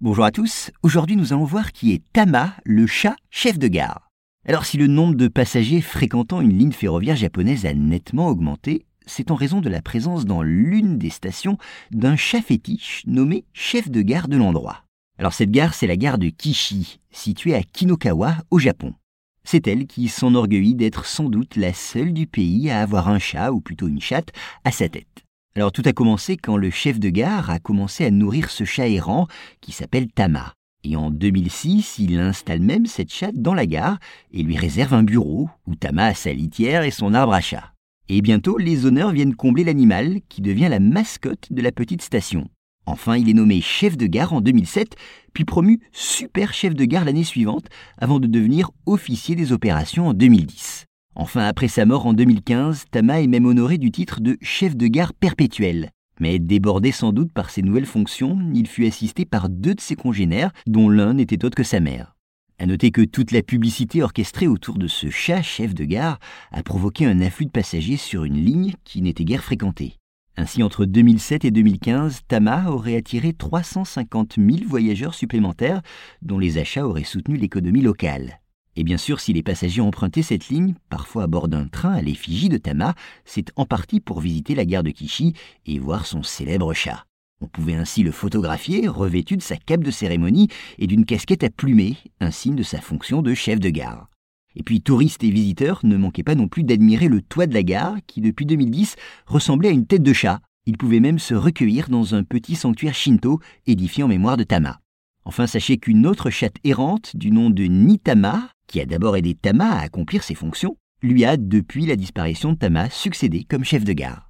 Bonjour à tous, aujourd'hui nous allons voir qui est Tama, le chat chef de gare. Alors si le nombre de passagers fréquentant une ligne ferroviaire japonaise a nettement augmenté, c'est en raison de la présence dans l'une des stations d'un chat fétiche nommé chef de gare de l'endroit. Alors cette gare, c'est la gare de Kishi, située à Kinokawa, au Japon. C'est elle qui s'enorgueillit d'être sans doute la seule du pays à avoir un chat, ou plutôt une chatte, à sa tête. Alors tout a commencé quand le chef de gare a commencé à nourrir ce chat errant qui s'appelle Tama. Et en 2006, il installe même cette chatte dans la gare et lui réserve un bureau où Tama a sa litière et son arbre à chat. Et bientôt, les honneurs viennent combler l'animal qui devient la mascotte de la petite station. Enfin, il est nommé chef de gare en 2007, puis promu super chef de gare l'année suivante, avant de devenir officier des opérations en 2010. Enfin, après sa mort en 2015, Tama est même honoré du titre de chef de gare perpétuel. Mais débordé sans doute par ses nouvelles fonctions, il fut assisté par deux de ses congénères, dont l'un n'était autre que sa mère. À noter que toute la publicité orchestrée autour de ce chat chef de gare a provoqué un afflux de passagers sur une ligne qui n'était guère fréquentée. Ainsi, entre 2007 et 2015, Tama aurait attiré 350 000 voyageurs supplémentaires, dont les achats auraient soutenu l'économie locale. Et bien sûr, si les passagers empruntaient cette ligne, parfois à bord d'un train à l'effigie de Tama, c'est en partie pour visiter la gare de Kishi et voir son célèbre chat. On pouvait ainsi le photographier, revêtu de sa cape de cérémonie et d'une casquette à plumer, un signe de sa fonction de chef de gare. Et puis touristes et visiteurs ne manquaient pas non plus d'admirer le toit de la gare, qui depuis 2010 ressemblait à une tête de chat. Ils pouvaient même se recueillir dans un petit sanctuaire shinto édifié en mémoire de Tama. Enfin, sachez qu'une autre chatte errante du nom de Nitama qui a d'abord aidé Tama à accomplir ses fonctions, lui a, depuis la disparition de Tama, succédé comme chef de gare.